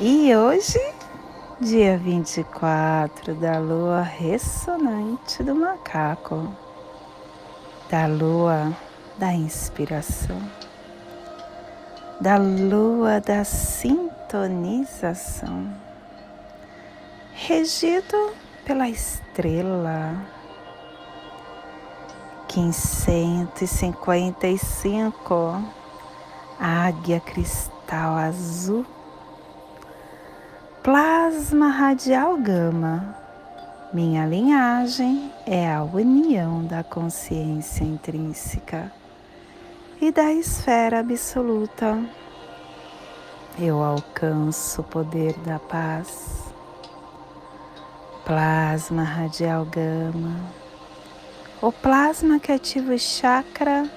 e hoje, dia 24 da lua ressonante do macaco, da lua da inspiração, da lua da sintonização, regido pela estrela 1555, águia cristal azul Plasma radial gama. Minha linhagem é a união da consciência intrínseca e da esfera absoluta. Eu alcanço o poder da paz. Plasma radial gama. O plasma que ativa o chakra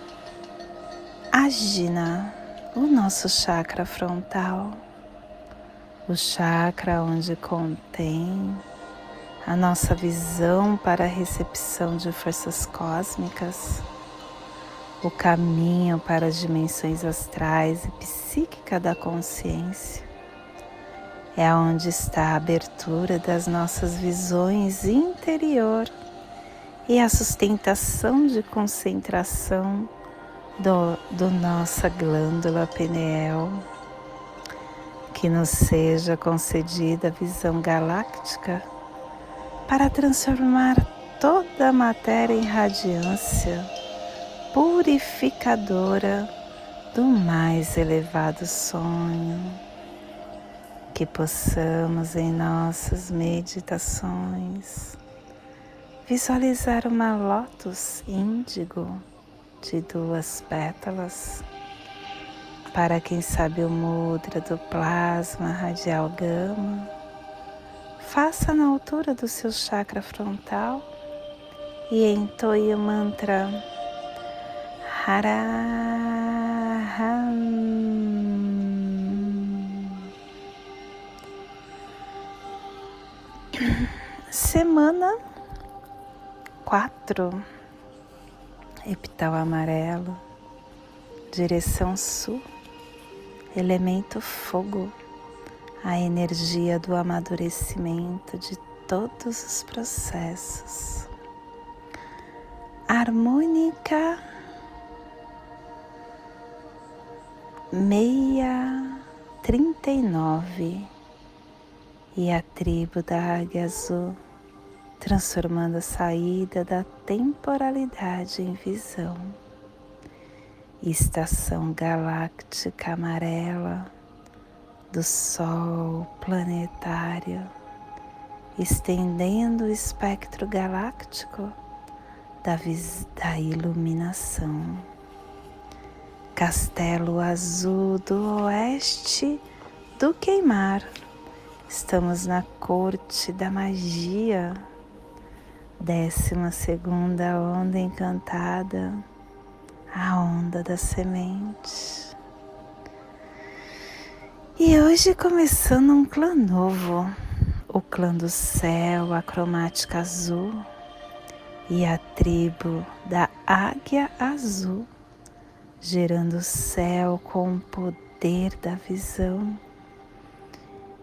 Agina, o nosso chakra frontal o chakra onde contém a nossa visão para a recepção de forças cósmicas, o caminho para as dimensões astrais e psíquica da consciência. É onde está a abertura das nossas visões interior e a sustentação de concentração do, do nossa glândula pineal que nos seja concedida a visão galáctica para transformar toda a matéria em radiância purificadora do mais elevado sonho. Que possamos em nossas meditações visualizar uma lótus índigo de duas pétalas para quem sabe o mudra do plasma radial gama, faça na altura do seu chakra frontal e entoie o mantra Haraham. Semana 4, epital amarelo, direção sul elemento fogo, a energia do amadurecimento de todos os processos. Harmônica meia trinta e nove e a tribo da águia azul transformando a saída da temporalidade em visão estação galáctica amarela do Sol planetário, estendendo o espectro galáctico da, da iluminação. Castelo Azul do Oeste do Queimar. Estamos na corte da magia, décima segunda onda encantada a onda da semente. E hoje começando um clã novo, o clã do céu, a cromática azul e a tribo da águia azul, gerando o céu com o poder da visão.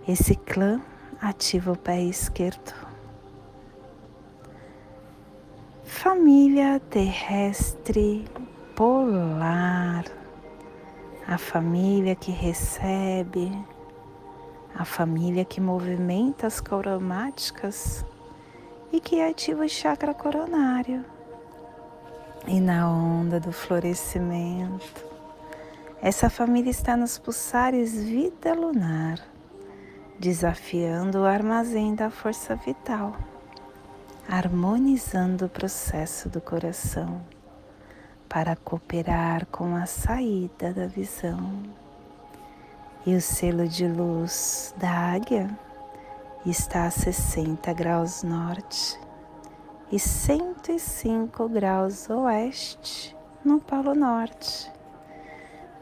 Esse clã ativa o pé esquerdo. Família terrestre polar, a família que recebe, a família que movimenta as cromáticas e que ativa o chakra coronário. E na onda do florescimento, essa família está nos pulsares vida lunar, desafiando o armazém da força vital, harmonizando o processo do coração para cooperar com a saída da visão. E o selo de luz da águia está a 60 graus norte e 105 graus oeste no Polo Norte.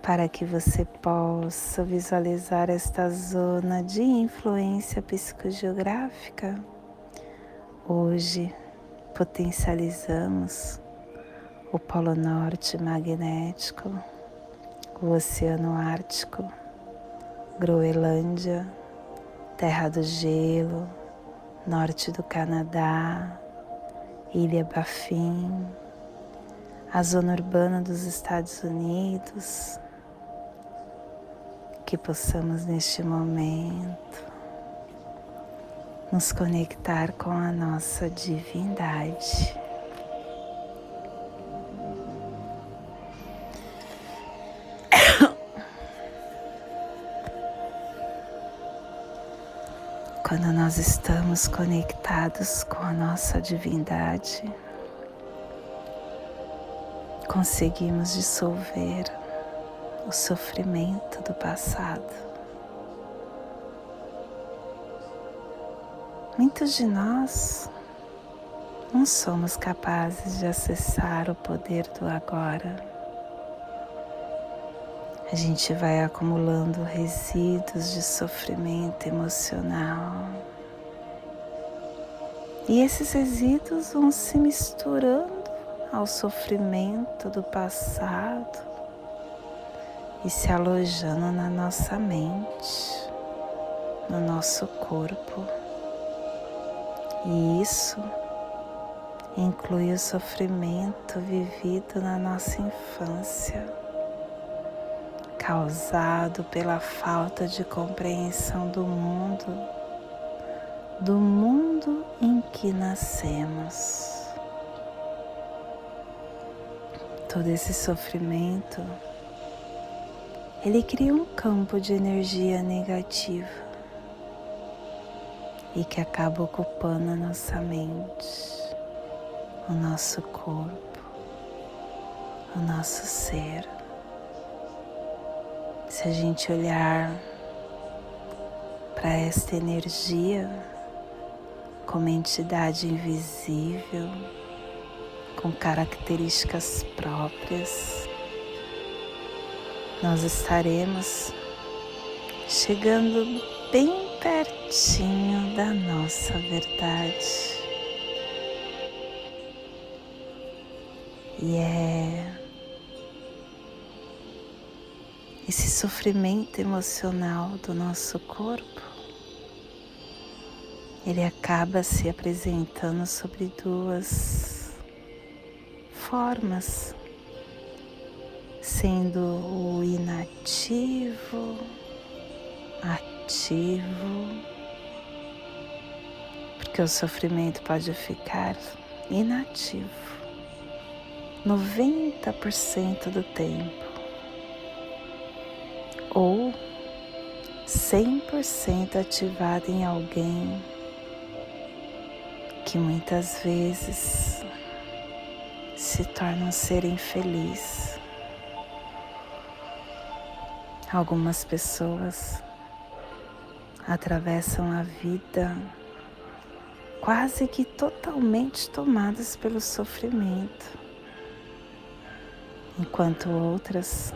Para que você possa visualizar esta zona de influência psicogeográfica, hoje potencializamos o Polo Norte magnético, o Oceano Ártico, Groenlândia, Terra do Gelo, Norte do Canadá, Ilha Baffin, a zona urbana dos Estados Unidos, que possamos neste momento nos conectar com a nossa divindade. Quando nós estamos conectados com a nossa divindade, conseguimos dissolver o sofrimento do passado. Muitos de nós não somos capazes de acessar o poder do agora a gente vai acumulando resíduos de sofrimento emocional. E esses resíduos vão se misturando ao sofrimento do passado e se alojando na nossa mente, no nosso corpo. E isso inclui o sofrimento vivido na nossa infância causado pela falta de compreensão do mundo, do mundo em que nascemos. Todo esse sofrimento, ele cria um campo de energia negativa e que acaba ocupando a nossa mente, o nosso corpo, o nosso ser. Se a gente olhar para esta energia como entidade invisível, com características próprias, nós estaremos chegando bem pertinho da nossa verdade. E é esse sofrimento emocional do nosso corpo, ele acaba se apresentando sobre duas formas, sendo o inativo, ativo, porque o sofrimento pode ficar inativo. 90% do tempo ou 100% ativada em alguém que muitas vezes se torna um ser infeliz. Algumas pessoas atravessam a vida quase que totalmente tomadas pelo sofrimento, enquanto outras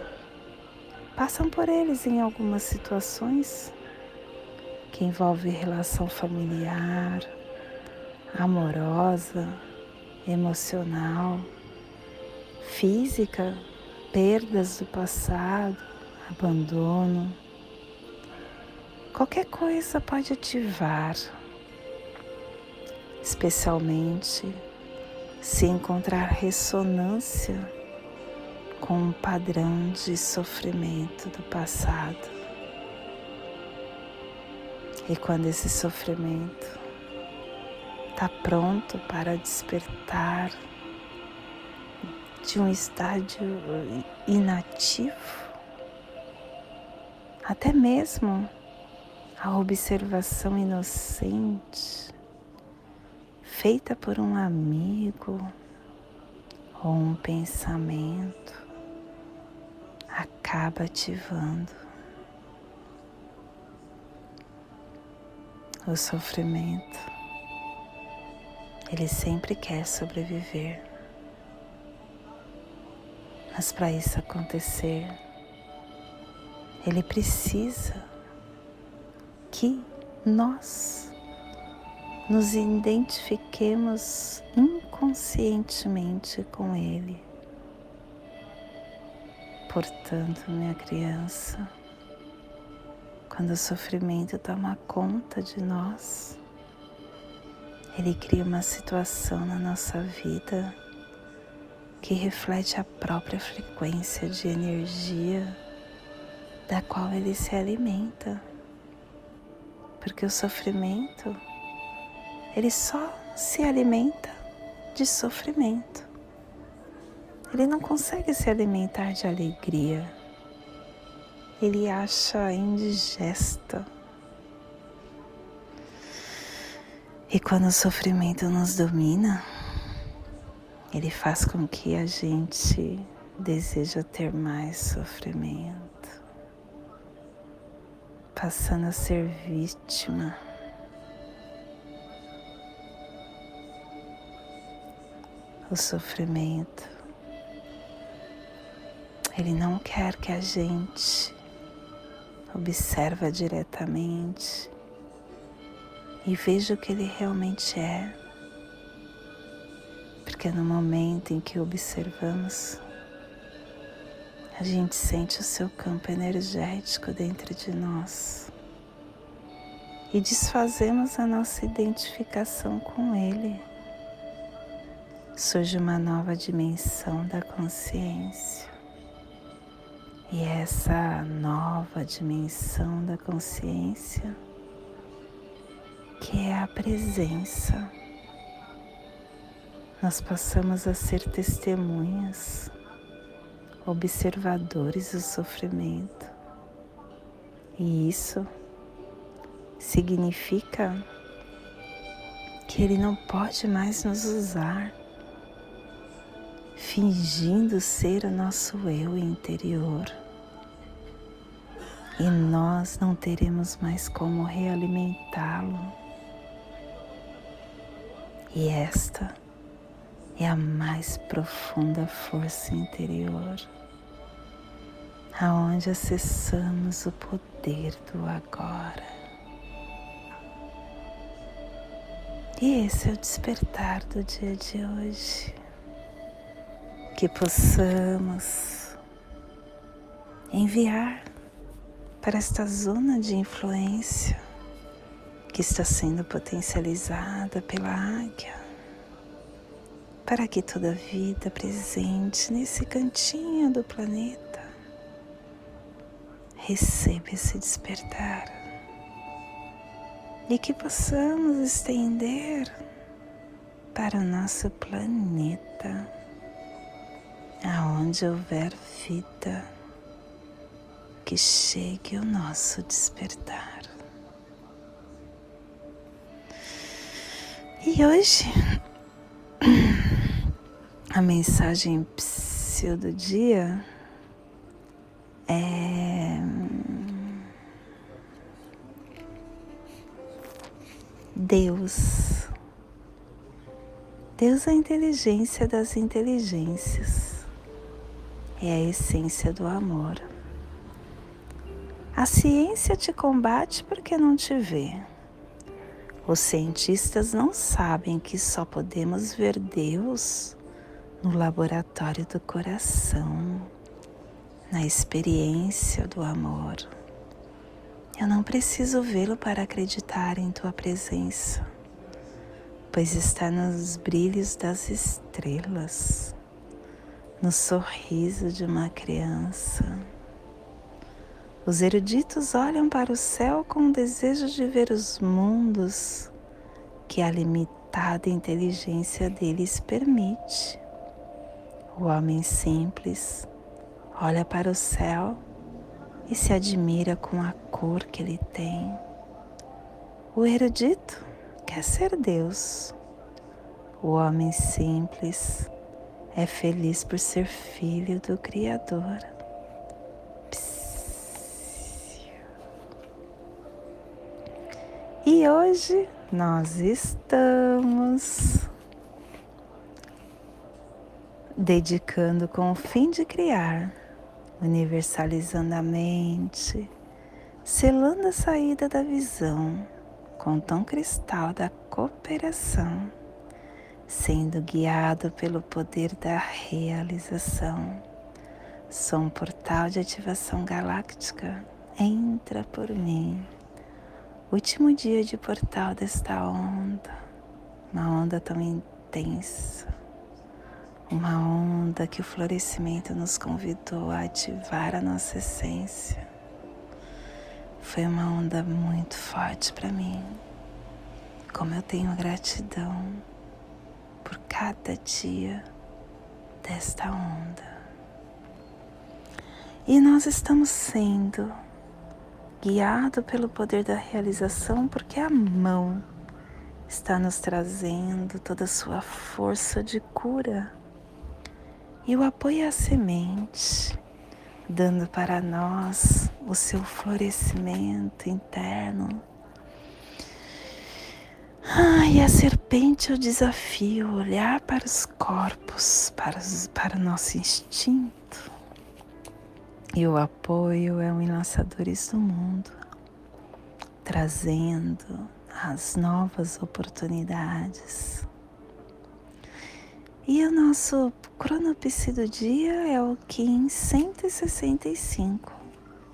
passam por eles em algumas situações que envolvem relação familiar, amorosa, emocional, física, perdas do passado, abandono. Qualquer coisa pode ativar, especialmente se encontrar ressonância com um padrão de sofrimento do passado. E quando esse sofrimento está pronto para despertar de um estádio inativo, até mesmo a observação inocente feita por um amigo ou um pensamento acaba ativando o sofrimento. Ele sempre quer sobreviver. Mas para isso acontecer, ele precisa que nós nos identifiquemos inconscientemente com ele Portanto, minha criança, quando o sofrimento toma conta de nós, ele cria uma situação na nossa vida que reflete a própria frequência de energia da qual ele se alimenta. Porque o sofrimento, ele só se alimenta de sofrimento. Ele não consegue se alimentar de alegria ele acha indigesta. E quando o sofrimento nos domina, ele faz com que a gente deseja ter mais sofrimento, passando a ser vítima. O sofrimento, ele não quer que a gente observa diretamente e veja o que ele realmente é. Porque no momento em que observamos, a gente sente o seu campo energético dentro de nós e desfazemos a nossa identificação com ele. Surge uma nova dimensão da consciência. E essa nova dimensão da consciência, que é a presença, nós passamos a ser testemunhas, observadores do sofrimento. E isso significa que ele não pode mais nos usar fingindo ser o nosso eu interior. E nós não teremos mais como realimentá-lo. E esta é a mais profunda força interior, aonde acessamos o poder do agora. E esse é o despertar do dia de hoje que possamos enviar para esta zona de influência que está sendo potencializada pela águia, para que toda vida presente nesse cantinho do planeta receba esse despertar e que possamos estender para o nosso planeta aonde houver vida, que chegue o nosso despertar. E hoje, a mensagem do dia é. Deus. Deus é a inteligência das inteligências é a essência do amor. A ciência te combate porque não te vê. Os cientistas não sabem que só podemos ver Deus no laboratório do coração, na experiência do amor. Eu não preciso vê-lo para acreditar em tua presença, pois está nos brilhos das estrelas no sorriso de uma criança. Os eruditos olham para o céu com o desejo de ver os mundos que a limitada inteligência deles permite. O homem simples olha para o céu e se admira com a cor que ele tem. O erudito quer ser Deus. O homem simples é feliz por ser filho do Criador. E hoje nós estamos dedicando com o fim de criar, universalizando a mente, selando a saída da visão com o tom cristal da cooperação, sendo guiado pelo poder da realização. Sou um portal de ativação galáctica. Entra por mim. Último dia de portal desta onda, uma onda tão intensa, uma onda que o florescimento nos convidou a ativar a nossa essência. Foi uma onda muito forte para mim. Como eu tenho gratidão por cada dia desta onda. E nós estamos sendo guiado pelo poder da realização, porque a mão está nos trazendo toda a sua força de cura. E o apoio é a semente, dando para nós o seu florescimento interno. E a serpente o desafio, olhar para os corpos, para, os, para o nosso instinto e o apoio é o Enlaçadores do Mundo, trazendo as novas oportunidades. E o nosso cronopse do dia é o Kim 165,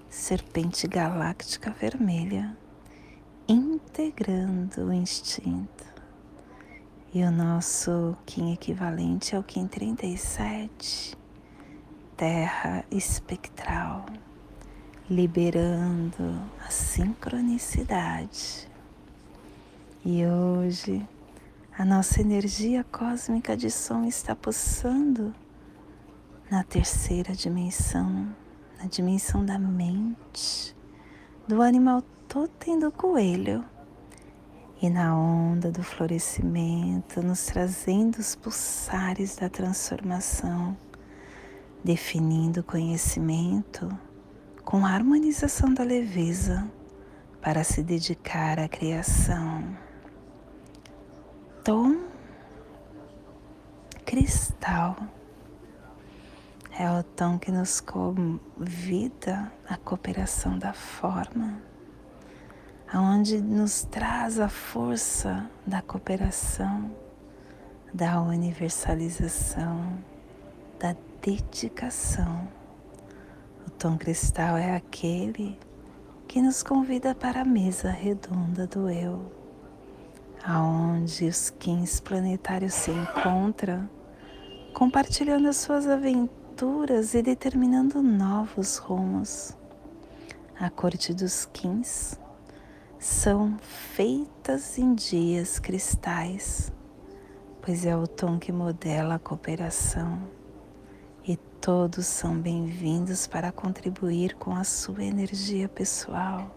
Serpente Galáctica Vermelha, integrando o instinto. E o nosso Kim equivalente é o Kim 37, terra espectral, liberando a sincronicidade. E hoje a nossa energia cósmica de som está pulsando na terceira dimensão, na dimensão da mente, do animal totem do coelho e na onda do florescimento, nos trazendo os pulsares da transformação definindo o conhecimento com a harmonização da leveza para se dedicar à criação. Tom cristal é o tom que nos convida à cooperação da forma, aonde nos traz a força da cooperação, da universalização, da dedicação. O tom cristal é aquele que nos convida para a mesa redonda do eu, aonde os quins planetários se encontram, compartilhando as suas aventuras e determinando novos rumos. A corte dos quins são feitas em dias cristais, pois é o tom que modela a cooperação Todos são bem-vindos para contribuir com a sua energia pessoal,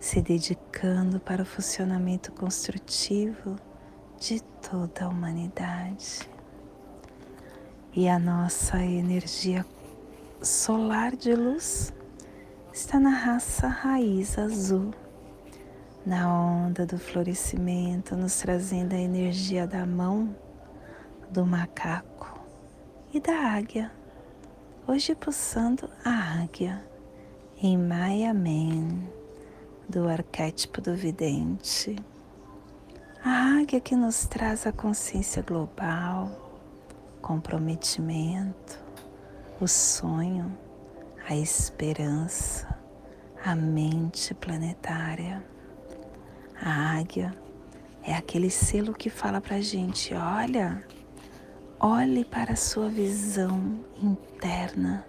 se dedicando para o funcionamento construtivo de toda a humanidade. E a nossa energia solar de luz está na raça raiz azul, na onda do florescimento, nos trazendo a energia da mão, do macaco e da águia Hoje pulsando a águia em Maya Man, do arquétipo do vidente. A águia que nos traz a consciência global, comprometimento, o sonho, a esperança, a mente planetária. A águia é aquele selo que fala pra gente: olha, Olhe para a sua visão interna,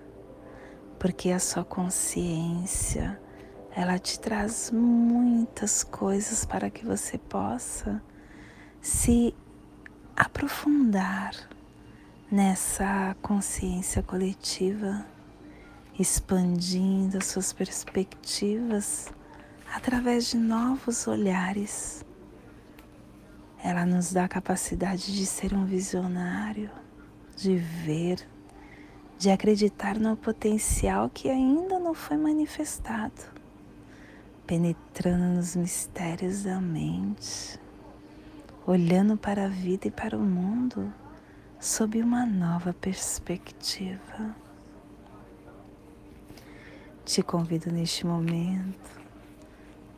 porque a sua consciência, ela te traz muitas coisas para que você possa se aprofundar nessa consciência coletiva, expandindo as suas perspectivas através de novos olhares ela nos dá a capacidade de ser um visionário, de ver, de acreditar no potencial que ainda não foi manifestado. penetrando nos mistérios da mente, olhando para a vida e para o mundo sob uma nova perspectiva. Te convido neste momento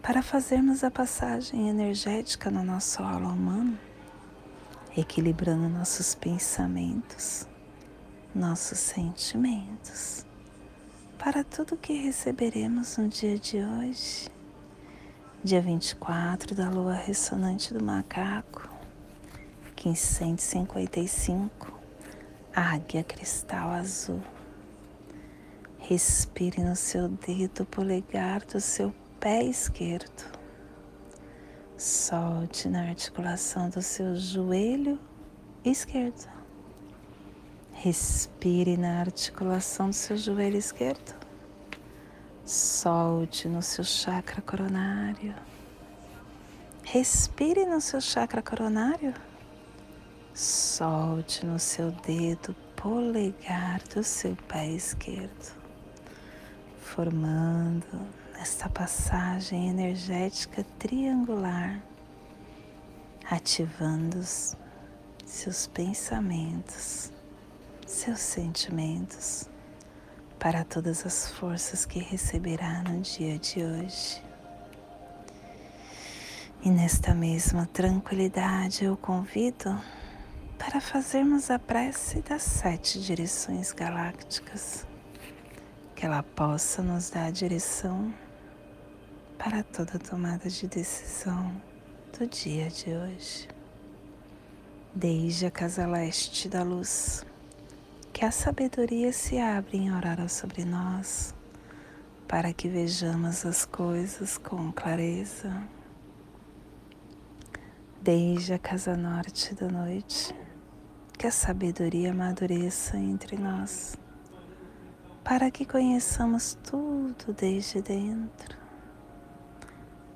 para fazermos a passagem energética no nosso aula humano, equilibrando nossos pensamentos, nossos sentimentos, para tudo que receberemos no dia de hoje, dia 24 da lua ressonante do macaco, 1555, águia cristal azul. Respire no seu dedo polegar do seu pé esquerdo. Solte na articulação do seu joelho esquerdo. Respire na articulação do seu joelho esquerdo. Solte no seu chakra coronário. Respire no seu chakra coronário. Solte no seu dedo polegar do seu pé esquerdo, formando esta passagem energética triangular, ativando seus pensamentos, seus sentimentos para todas as forças que receberá no dia de hoje. E nesta mesma tranquilidade eu convido para fazermos a prece das sete direções galácticas, que ela possa nos dar a direção para toda tomada de decisão do dia de hoje. Desde a casa leste da luz, que a sabedoria se abre em aurora sobre nós, para que vejamos as coisas com clareza. Desde a casa norte da noite, que a sabedoria amadureça entre nós, para que conheçamos tudo desde dentro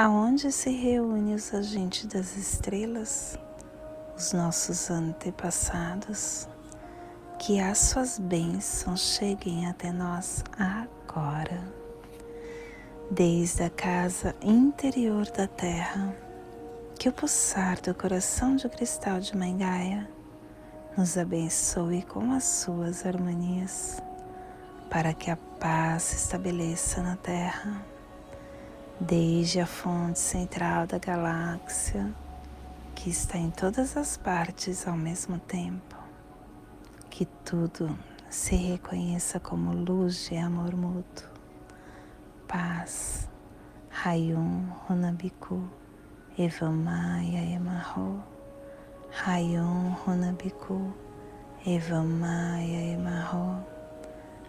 aonde se reúnem os agentes das estrelas, os nossos antepassados, que as suas bênçãos cheguem até nós agora, desde a casa interior da Terra, que o pulsar do coração de cristal de Mãe Gaia nos abençoe com as suas harmonias, para que a paz se estabeleça na Terra desde a fonte central da galáxia, que está em todas as partes ao mesmo tempo, que tudo se reconheça como luz de amor mútuo, paz, Rayum Runabiku, Evamaya Emarro, Rayum Runabiku, Evamaya Emarro,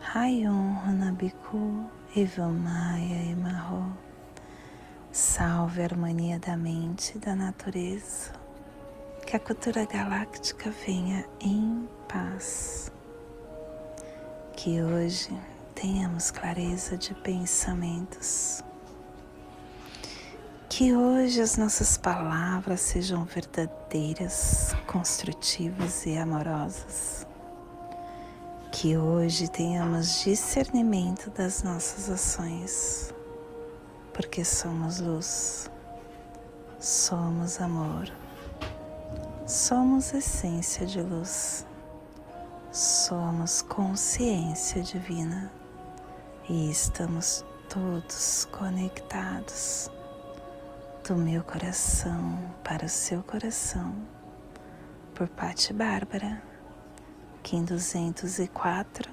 Rayum Runabiku, Evamaya Emarro. Salve a harmonia da mente e da natureza. Que a cultura galáctica venha em paz. Que hoje tenhamos clareza de pensamentos. Que hoje as nossas palavras sejam verdadeiras, construtivas e amorosas. Que hoje tenhamos discernimento das nossas ações porque somos luz, somos amor, somos essência de luz, somos consciência divina. E estamos todos conectados do meu coração para o seu coração. Por Pati Bárbara, Kim 204,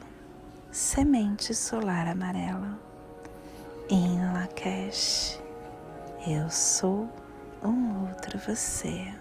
Semente Solar Amarela em Lakesh, eu sou um outro você.